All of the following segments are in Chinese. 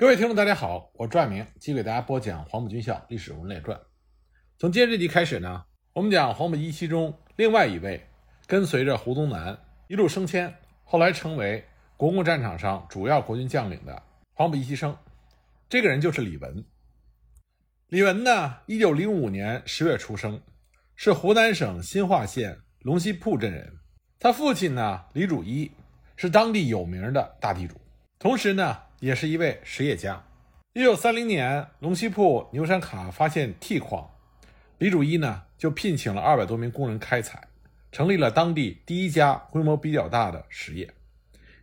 各位听众，大家好，我朱爱明，继续给大家播讲黄埔军校历史人物列传。从今天这集开始呢，我们讲黄埔一期中另外一位跟随着胡宗南一路升迁，后来成为国共战场上主要国军将领的黄埔一期生。这个人就是李文。李文呢，一九零五年十月出生，是湖南省新化县龙溪铺镇人。他父亲呢，李主一是当地有名的大地主，同时呢。也是一位实业家。一九三零年，龙溪铺牛山卡发现锑矿，李主一呢就聘请了二百多名工人开采，成立了当地第一家规模比较大的实业。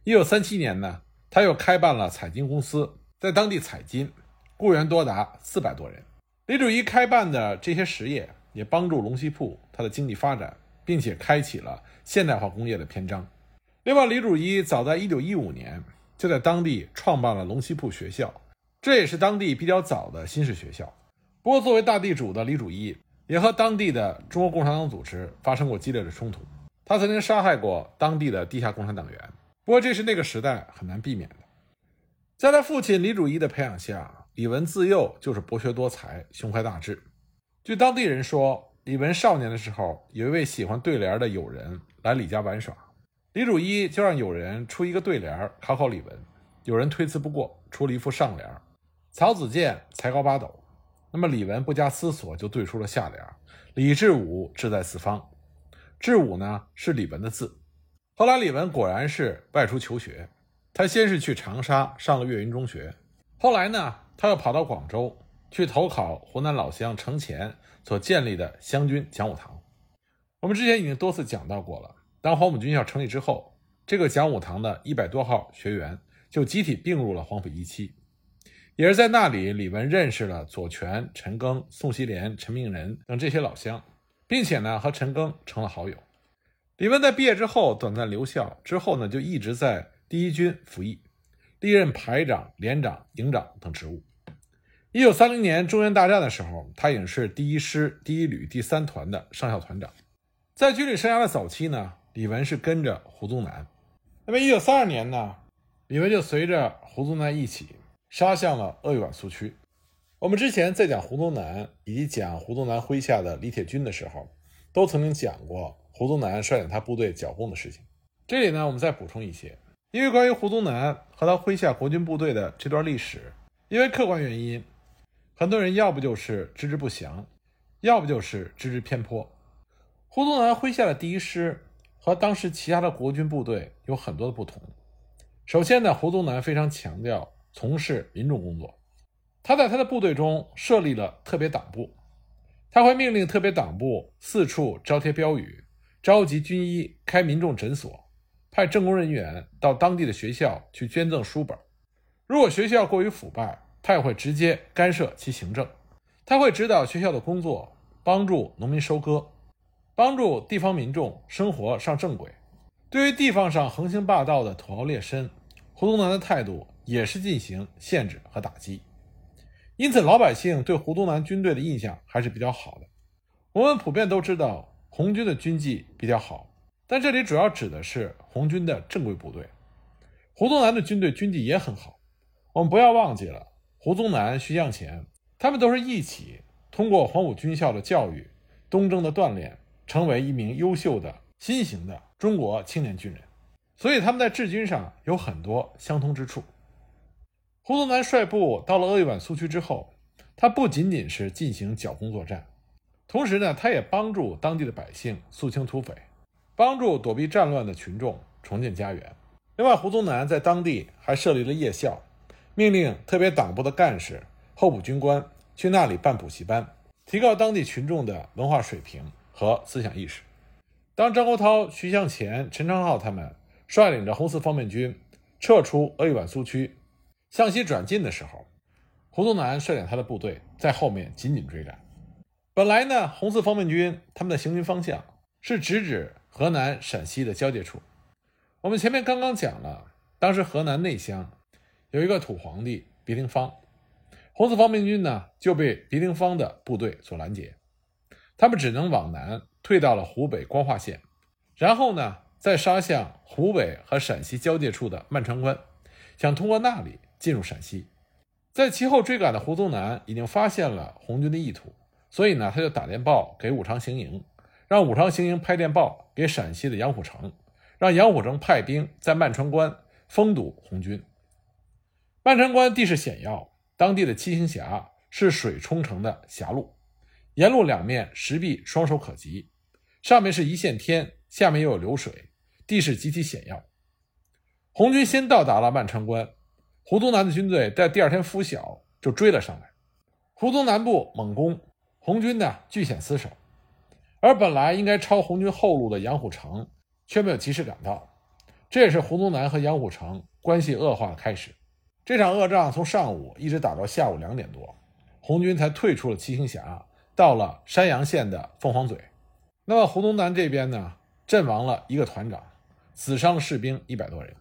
一九三七年呢，他又开办了采金公司，在当地采金，雇员多达四百多人。李主一开办的这些实业也帮助龙溪铺它的经济发展，并且开启了现代化工业的篇章。另外，李主一早在一九一五年。就在当地创办了龙溪铺学校，这也是当地比较早的新式学校。不过，作为大地主的李主一也和当地的中国共产党组织发生过激烈的冲突。他曾经杀害过当地的地下共产党员。不过，这是那个时代很难避免的。在他父亲李主一的培养下，李文自幼就是博学多才、胸怀大志。据当地人说，李文少年的时候有一位喜欢对联的友人来李家玩耍。李主一就让友人出一个对联考考李文，有人推辞不过，出了一副上联：“曹子建才高八斗。”那么李文不加思索就对出了下联：“李志武志在四方。”志武呢是李文的字。后来李文果然是外出求学，他先是去长沙上了岳云中学，后来呢他又跑到广州去投考湖南老乡程潜所建立的湘军讲武堂。我们之前已经多次讲到过了。当黄埔军校成立之后，这个讲武堂的一百多号学员就集体并入了黄埔一期，也是在那里，李文认识了左权、陈赓、宋希濂、陈明仁等这些老乡，并且呢和陈赓成了好友。李文在毕业之后短暂留校，之后呢就一直在第一军服役，历任排长、连长、营长等职务。一九三零年中原大战的时候，他已经是第一师第一旅第三团的上校团长。在军旅生涯的早期呢。李文是跟着胡宗南，那么一九三二年呢，李文就随着胡宗南一起杀向了鄂豫皖苏区。我们之前在讲胡宗南以及讲胡宗南麾下的李铁军的时候，都曾经讲过胡宗南率领他部队剿共的事情。这里呢，我们再补充一些，因为关于胡宗南和他麾下国军部队的这段历史，因为客观原因，很多人要不就是知之不详，要不就是知之偏颇。胡宗南麾下的第一师。和当时其他的国军部队有很多的不同。首先呢，胡宗南非常强调从事民众工作，他在他的部队中设立了特别党部，他会命令特别党部四处招贴标语，召集军医开民众诊所，派政工人员到当地的学校去捐赠书本。如果学校过于腐败，他也会直接干涉其行政。他会指导学校的工作，帮助农民收割。帮助地方民众生活上正轨。对于地方上横行霸道的土豪劣绅，胡宗南的态度也是进行限制和打击。因此，老百姓对胡宗南军队的印象还是比较好的。我们普遍都知道红军的军纪比较好，但这里主要指的是红军的正规部队。胡宗南的军队军纪也很好。我们不要忘记了，胡宗南、徐向前，他们都是一起通过黄埔军校的教育、东征的锻炼。成为一名优秀的新型的中国青年军人，所以他们在治军上有很多相通之处。胡宗南率部到了鄂豫皖苏区之后，他不仅仅是进行剿共作战，同时呢，他也帮助当地的百姓肃清土匪，帮助躲避战乱的群众重建家园。另外，胡宗南在当地还设立了夜校，命令特别党部的干事、候补军官去那里办补习班，提高当地群众的文化水平。和思想意识。当张国焘、徐向前、陈昌浩他们率领着红四方面军撤出鄂豫皖苏区，向西转进的时候，胡宗南率领他的部队在后面紧紧追赶。本来呢，红四方面军他们的行军方向是直指河南、陕西的交界处。我们前面刚刚讲了，当时河南内乡有一个土皇帝鼻陵方，红四方面军呢就被鼻陵方的部队所拦截。他们只能往南退到了湖北光化县，然后呢，再杀向湖北和陕西交界处的漫川关，想通过那里进入陕西。在其后追赶的胡宗南已经发现了红军的意图，所以呢，他就打电报给武昌行营，让武昌行营拍电报给陕西的杨虎城，让杨虎城派兵在漫川关封堵红军。漫川关地势险要，当地的七星峡是水冲成的峡路，沿路两面石壁双手可及，上面是一线天，下面又有流水，地势极其险要。红军先到达了曼川关，胡宗南的军队在第二天拂晓就追了上来。胡宗南部猛攻，红军呢据险死守，而本来应该抄红军后路的杨虎城却没有及时赶到，这也是胡宗南和杨虎城关系恶化的开始。这场恶仗从上午一直打到下午两点多，红军才退出了七星峡，到了山阳县的凤凰嘴。那么胡宗南这边呢，阵亡了一个团长，死伤士兵一百多人。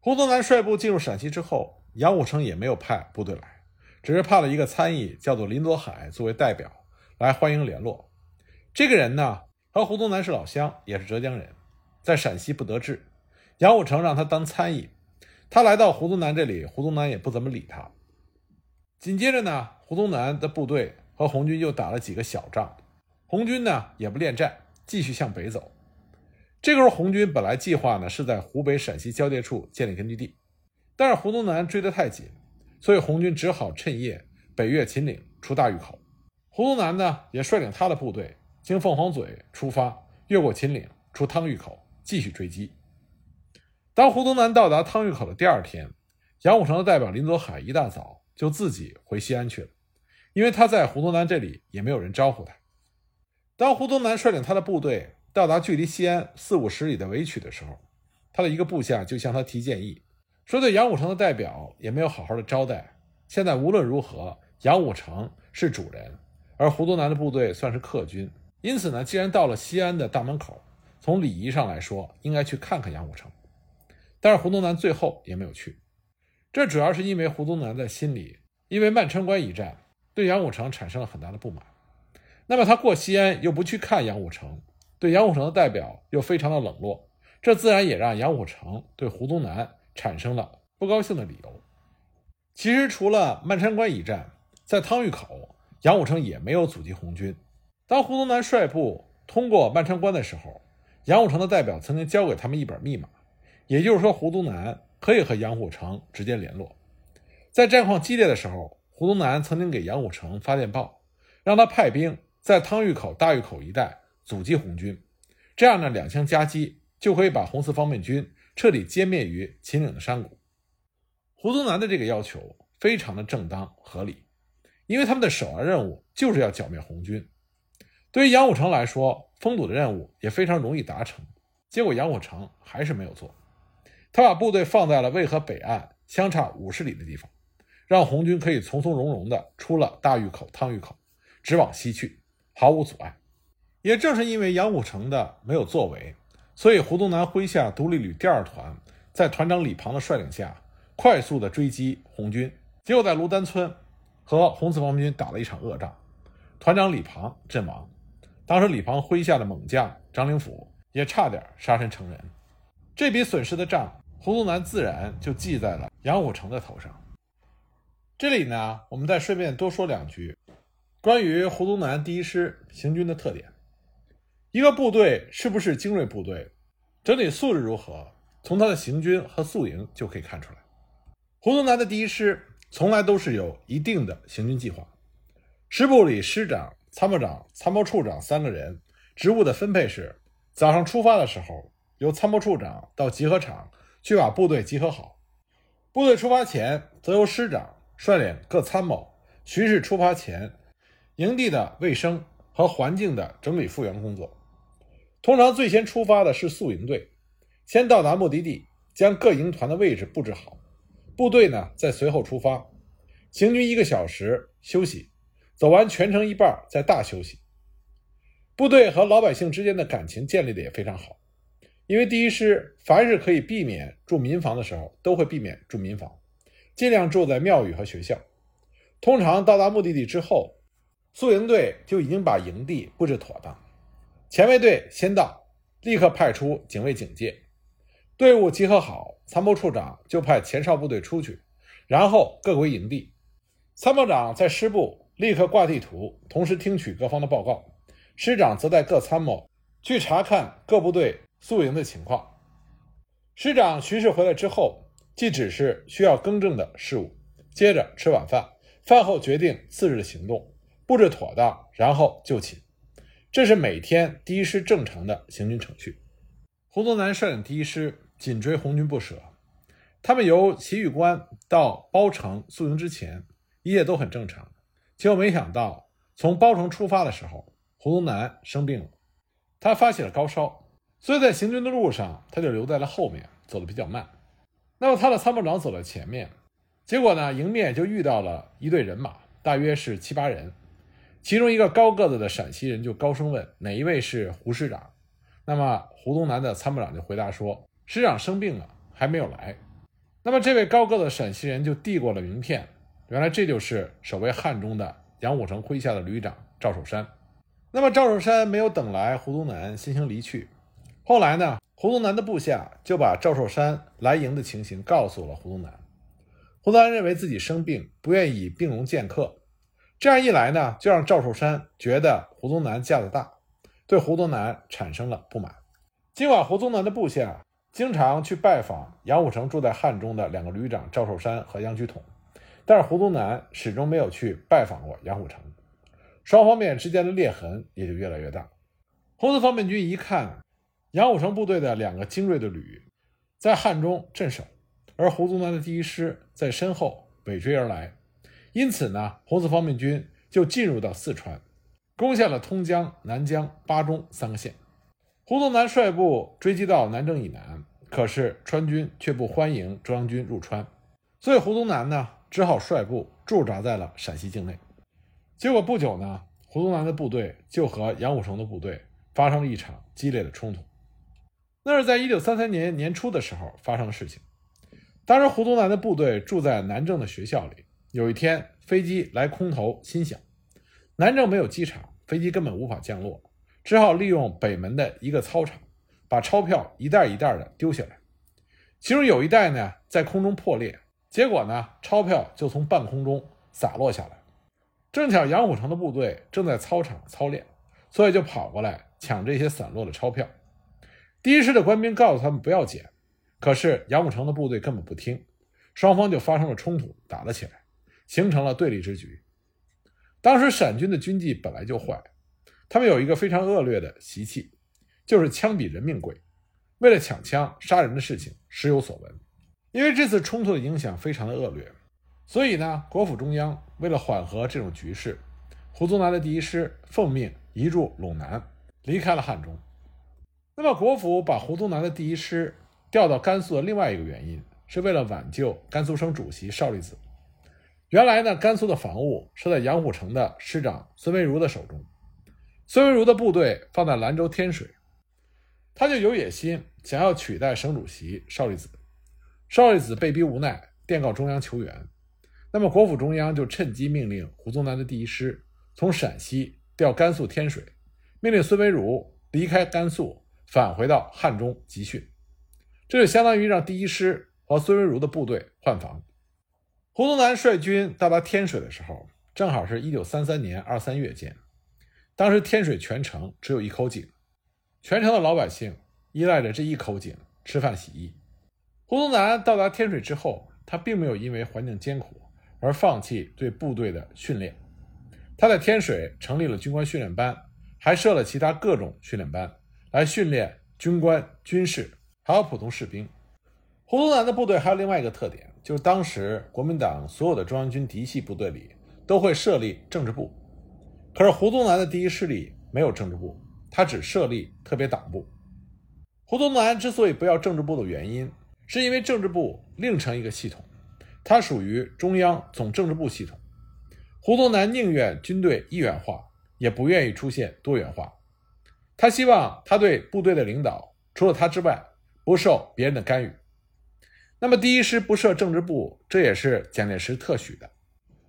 胡宗南率部进入陕西之后，杨虎城也没有派部队来，只是派了一个参议，叫做林佐海作为代表来欢迎联络。这个人呢，和胡宗南是老乡，也是浙江人，在陕西不得志，杨虎城让他当参议。他来到胡宗南这里，胡宗南也不怎么理他。紧接着呢，胡宗南的部队和红军又打了几个小仗，红军呢也不恋战，继续向北走。这个时候，红军本来计划呢是在湖北陕西交界处建立根据地，但是胡宗南追得太紧，所以红军只好趁夜北越秦岭，出大峪口。胡宗南呢也率领他的部队经凤凰嘴出发，越过秦岭，出汤峪口，继续追击。当胡宗南到达汤峪口的第二天，杨虎城的代表林佐海一大早就自己回西安去了，因为他在胡宗南这里也没有人招呼他。当胡宗南率领他的部队到达距离西安四五十里的韦曲的时候，他的一个部下就向他提建议，说对杨虎城的代表也没有好好的招待。现在无论如何，杨虎城是主人，而胡宗南的部队算是客军，因此呢，既然到了西安的大门口，从礼仪上来说，应该去看看杨虎城。但是胡宗南最后也没有去，这主要是因为胡宗南在心里因为曼川关一战对杨虎城产生了很大的不满。那么他过西安又不去看杨虎城，对杨虎城的代表又非常的冷落，这自然也让杨虎城对胡宗南产生了不高兴的理由。其实除了漫川关一战，在汤峪口，杨虎城也没有阻击红军。当胡宗南率部通过漫川关的时候，杨虎城的代表曾经交给他们一本密码。也就是说，胡宗南可以和杨虎城直接联络。在战况激烈的时候，胡宗南曾经给杨虎城发电报，让他派兵在汤峪口、大峪口一带阻击红军。这样呢，两相夹击，就可以把红四方面军彻底歼灭于秦岭的山谷。胡宗南的这个要求非常的正当合理，因为他们的首要任务就是要剿灭红军。对于杨虎城来说，封堵的任务也非常容易达成。结果杨虎城还是没有做。他把部队放在了渭河北岸相差五十里的地方，让红军可以从从容容地出了大峪口、汤峪口，直往西去，毫无阻碍。也正是因为杨虎城的没有作为，所以胡宗南麾下独立旅第二团在团长李庞的率领下，快速地追击红军，结果在芦丹村和红四方面军打了一场恶仗，团长李庞阵亡。当时李庞麾下的猛将张灵甫也差点杀身成仁。这笔损失的账。胡宗南自然就记在了杨虎城的头上。这里呢，我们再顺便多说两句，关于胡宗南第一师行军的特点。一个部队是不是精锐部队，整体素质如何，从他的行军和宿营就可以看出来。胡宗南的第一师从来都是有一定的行军计划，师部里师长、参谋长、参谋处长三个人，职务的分配是：早上出发的时候，由参谋处长到集合场。去把部队集合好，部队出发前，则由师长率领各参谋巡视出发前营地的卫生和环境的整理复原工作。通常最先出发的是宿营队，先到达目的地，将各营团的位置布置好，部队呢再随后出发，行军一个小时休息，走完全程一半再大休息。部队和老百姓之间的感情建立的也非常好。因为第一师凡是可以避免住民房的时候，都会避免住民房，尽量住在庙宇和学校。通常到达目的地之后，宿营队就已经把营地布置妥当。前卫队先到，立刻派出警卫警戒。队伍集合好，参谋处长就派前哨部队出去，然后各回营地，参谋长在师部立刻挂地图，同时听取各方的报告。师长则带各参谋去查看各部队宿营的情况。师长巡视回来之后，即指示需要更正的事务，接着吃晚饭，饭后决定次日的行动，布置妥当，然后就寝。这是每天第一师正常的行军程序。胡宗南率领第一师紧追红军不舍，他们由祁峪关到包城宿营之前，一切都很正常。结果没想到，从包城出发的时候，胡宗南生病了，他发起了高烧，所以在行军的路上，他就留在了后面，走得比较慢。那么他的参谋长走在前面，结果呢，迎面就遇到了一队人马，大约是七八人。其中一个高个子的陕西人就高声问：“哪一位是胡师长？”那么胡宗南的参谋长就回答说：“师长生病了，还没有来。”那么这位高个子陕西人就递过了名片，原来这就是守卫汉中的杨虎城麾下的旅长赵守山。那么赵守山没有等来胡宗南，先行离去。后来呢，胡宗南的部下就把赵寿山来营的情形告诉了胡宗南。胡宗南认为自己生病，不愿以病容见客。这样一来呢，就让赵寿山觉得胡宗南架子大，对胡宗南产生了不满。尽管胡宗南的部下经常去拜访杨虎城住在汉中的两个旅长赵寿山和杨举统，但是胡宗南始终没有去拜访过杨虎城，双方面之间的裂痕也就越来越大。红四方面军一看杨虎城部队的两个精锐的旅在汉中镇守，而胡宗南的第一师在身后尾追而来。因此呢，红四方面军就进入到四川，攻下了通江、南江、巴中三个县。胡宗南率部追击到南郑以南，可是川军却不欢迎中央军入川，所以胡宗南呢只好率部驻扎在了陕西境内。结果不久呢，胡宗南的部队就和杨虎城的部队发生了一场激烈的冲突。那是在一九三三年年初的时候发生的事情。当时胡宗南的部队住在南郑的学校里。有一天，飞机来空投，心想南郑没有机场，飞机根本无法降落，只好利用北门的一个操场，把钞票一袋一袋的丢下来。其中有一袋呢，在空中破裂，结果呢，钞票就从半空中洒落下来。正巧杨虎城的部队正在操场操练，所以就跑过来抢这些散落的钞票。第一师的官兵告诉他们不要捡，可是杨虎城的部队根本不听，双方就发生了冲突，打了起来。形成了对立之局。当时陕军的军纪本来就坏，他们有一个非常恶劣的习气，就是枪比人命贵。为了抢枪杀人的事情时有所闻。因为这次冲突的影响非常的恶劣，所以呢，国府中央为了缓和这种局势，胡宗南的第一师奉命移驻陇南，离开了汉中。那么，国府把胡宗南的第一师调到甘肃的另外一个原因，是为了挽救甘肃省主席邵力子。原来呢，甘肃的防务是在杨虎城的师长孙维如的手中。孙维如的部队放在兰州天水，他就有野心，想要取代省主席邵力子。邵力子被逼无奈，电告中央求援。那么国府中央就趁机命令胡宗南的第一师从陕西调甘肃天水，命令孙维如离开甘肃，返回到汉中集训。这就相当于让第一师和孙维如的部队换防。胡宗南率军到达天水的时候，正好是一九三三年二三月间。当时天水全城只有一口井，全城的老百姓依赖着这一口井吃饭洗衣。胡宗南到达天水之后，他并没有因为环境艰苦而放弃对部队的训练。他在天水成立了军官训练班，还设了其他各种训练班，来训练军官、军士还有普通士兵。胡宗南的部队还有另外一个特点。就是当时国民党所有的中央军嫡系部队里都会设立政治部，可是胡宗南的第一师里没有政治部，他只设立特别党部。胡宗南之所以不要政治部的原因，是因为政治部另成一个系统，它属于中央总政治部系统。胡宗南宁愿军队一元化，也不愿意出现多元化。他希望他对部队的领导，除了他之外，不受别人的干预。那么第一师不设政治部，这也是蒋介石特许的。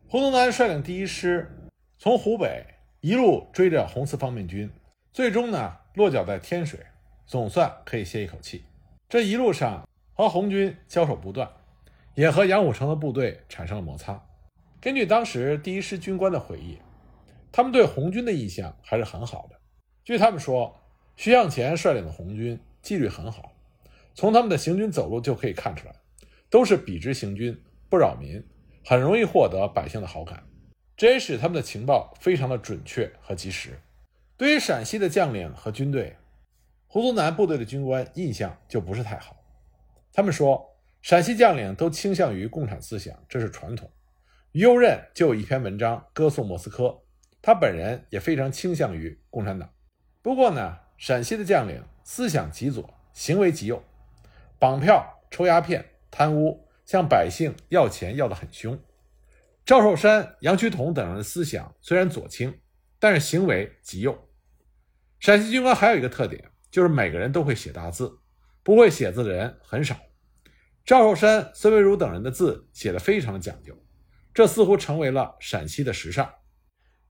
胡宗南率领第一师从湖北一路追着红四方面军，最终呢落脚在天水，总算可以歇一口气。这一路上和红军交手不断，也和杨虎城的部队产生了摩擦。根据当时第一师军官的回忆，他们对红军的印象还是很好的。据他们说，徐向前率领的红军纪律很好，从他们的行军走路就可以看出来，都是笔直行军，不扰民，很容易获得百姓的好感。这也使他们的情报非常的准确和及时。对于陕西的将领和军队，胡宗南部队的军官印象就不是太好。他们说，陕西将领都倾向于共产思想，这是传统。于右任就有一篇文章歌颂莫斯科，他本人也非常倾向于共产党。不过呢，陕西的将领思想极左，行为极右，绑票、抽鸦片、贪污，向百姓要钱要得很凶。赵寿山、杨衢同等人的思想虽然左倾，但是行为极右。陕西军官还有一个特点，就是每个人都会写大字，不会写字的人很少。赵寿山、孙维如等人的字写得非常讲究，这似乎成为了陕西的时尚。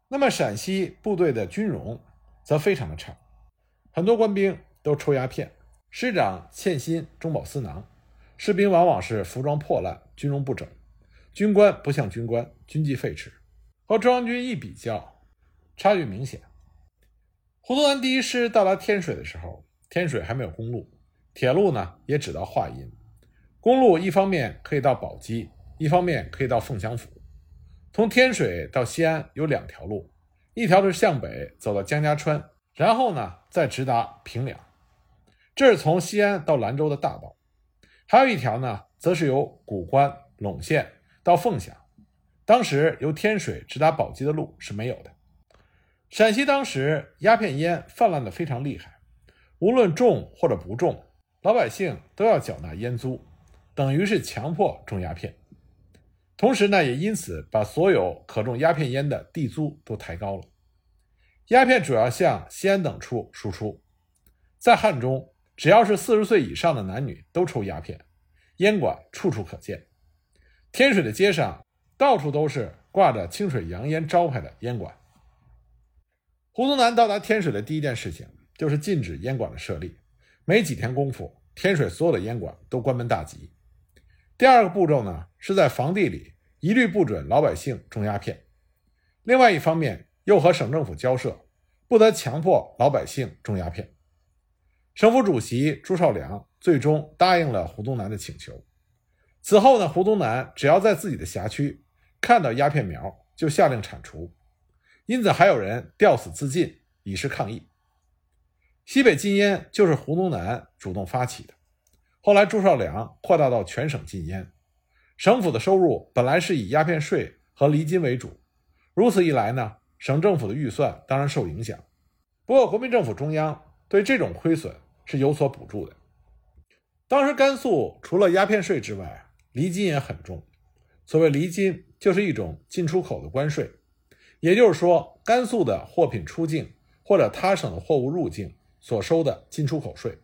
那么陕西部队的军容则非常的差，很多官兵都抽鸦片，师长欠薪中饱私囊，士兵往往是服装破烂，军容不整。军官不像军官，军纪废弛，和中央军一比较，差距明显。胡宗南第一师到达天水的时候，天水还没有公路，铁路呢也只到华阴。公路一方面可以到宝鸡，一方面可以到凤翔府。从天水到西安有两条路，一条是向北走到江家川，然后呢再直达平凉，这是从西安到兰州的大道。还有一条呢，则是由古关陇县。到凤翔，当时由天水直达宝鸡的路是没有的。陕西当时鸦片烟泛滥的非常厉害，无论种或者不种，老百姓都要缴纳烟租，等于是强迫种鸦片。同时呢，也因此把所有可种鸦片烟的地租都抬高了。鸦片主要向西安等处输出，在汉中，只要是四十岁以上的男女都抽鸦片，烟馆处处可见。天水的街上到处都是挂着清水洋烟招牌的烟馆。胡宗南到达天水的第一件事情就是禁止烟馆的设立。没几天功夫，天水所有的烟馆都关门大吉。第二个步骤呢，是在房地里一律不准老百姓种鸦片。另外一方面，又和省政府交涉，不得强迫老百姓种鸦片。省府主席朱绍良最终答应了胡宗南的请求。此后呢，胡宗南只要在自己的辖区看到鸦片苗，就下令铲除，因此还有人吊死自尽以示抗议。西北禁烟就是胡宗南主动发起的，后来朱绍良扩大到全省禁烟，省府的收入本来是以鸦片税和厘金为主，如此一来呢，省政府的预算当然受影响。不过国民政府中央对这种亏损是有所补助的。当时甘肃除了鸦片税之外，厘金也很重，所谓厘金就是一种进出口的关税，也就是说，甘肃的货品出境或者他省的货物入境所收的进出口税。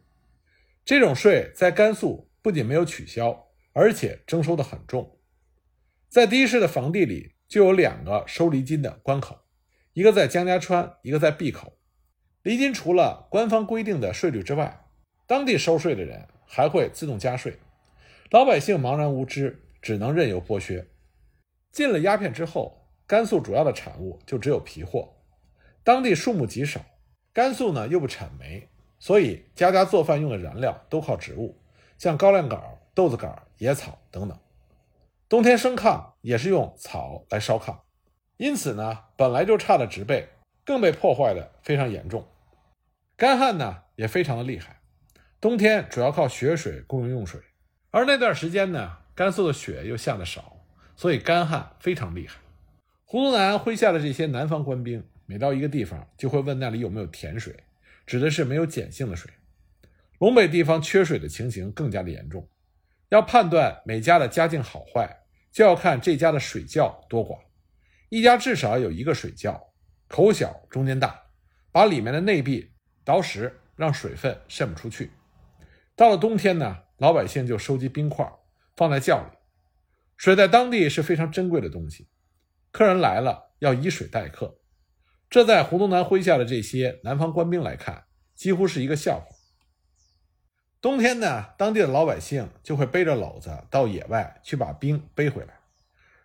这种税在甘肃不仅没有取消，而且征收的很重。在第一师的房地里就有两个收厘金的关口，一个在江家川，一个在闭口。厘金除了官方规定的税率之外，当地收税的人还会自动加税。老百姓茫然无知，只能任由剥削。禁了鸦片之后，甘肃主要的产物就只有皮货，当地树木极少。甘肃呢又不产煤，所以家家做饭用的燃料都靠植物，像高粱杆、豆子杆、野草等等。冬天生炕也是用草来烧炕，因此呢，本来就差的植被更被破坏的非常严重。干旱呢也非常的厉害，冬天主要靠雪水供应用水。而那段时间呢，甘肃的雪又下的少，所以干旱非常厉害。胡宗南麾下的这些南方官兵，每到一个地方就会问那里有没有甜水，指的是没有碱性的水。陇北地方缺水的情形更加的严重，要判断每家的家境好坏，就要看这家的水窖多寡。一家至少有一个水窖，口小中间大，把里面的内壁凿实，让水分渗不出去。到了冬天呢？老百姓就收集冰块，放在窖里。水在当地是非常珍贵的东西，客人来了要以水待客，这在胡宗南麾下的这些南方官兵来看，几乎是一个笑话。冬天呢，当地的老百姓就会背着篓子到野外去把冰背回来，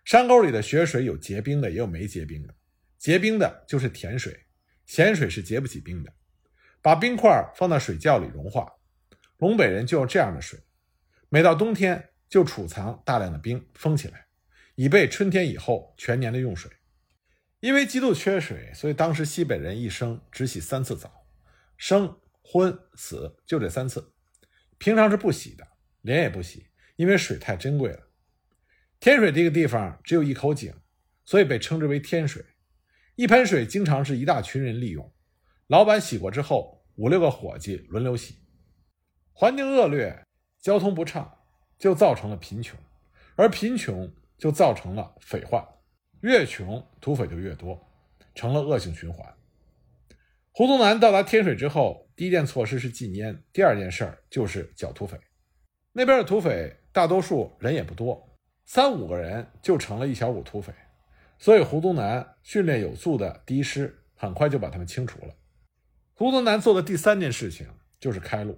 山沟里的雪水有结冰的，也有没结冰的。结冰的就是甜水，咸水是结不起冰的。把冰块放到水窖里融化，陇北人就用这样的水。每到冬天就储藏大量的冰，封起来，以备春天以后全年的用水。因为极度缺水，所以当时西北人一生只洗三次澡，生、昏、死就这三次，平常是不洗的，脸也不洗，因为水太珍贵了。天水这个地方只有一口井，所以被称之为天水。一盆水经常是一大群人利用，老板洗过之后，五六个伙计轮流洗。环境恶劣，交通不畅，就造成了贫穷，而贫穷就造成了匪患。越穷土匪就越多，成了恶性循环。胡宗南到达天水之后，第一件措施是禁烟，第二件事儿就是剿土匪。那边的土匪大多数人也不多，三五个人就成了一小股土匪，所以胡宗南训练有素的第一师很快就把他们清除了。胡宗南做的第三件事情就是开路，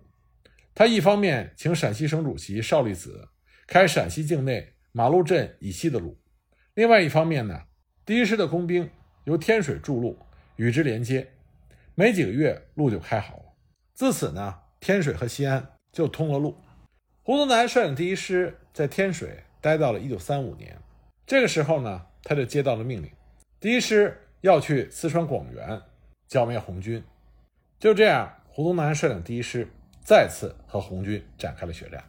他一方面请陕西省主席邵力子开陕西境内马路镇以西的路。另外一方面呢，第一师的工兵由天水筑路与之连接，没几个月路就开好了。自此呢，天水和西安就通了路。胡宗南率领第一师在天水待到了一九三五年，这个时候呢，他就接到了命令，第一师要去四川广元剿灭红军。就这样，胡宗南率领第一师再次和红军展开了血战。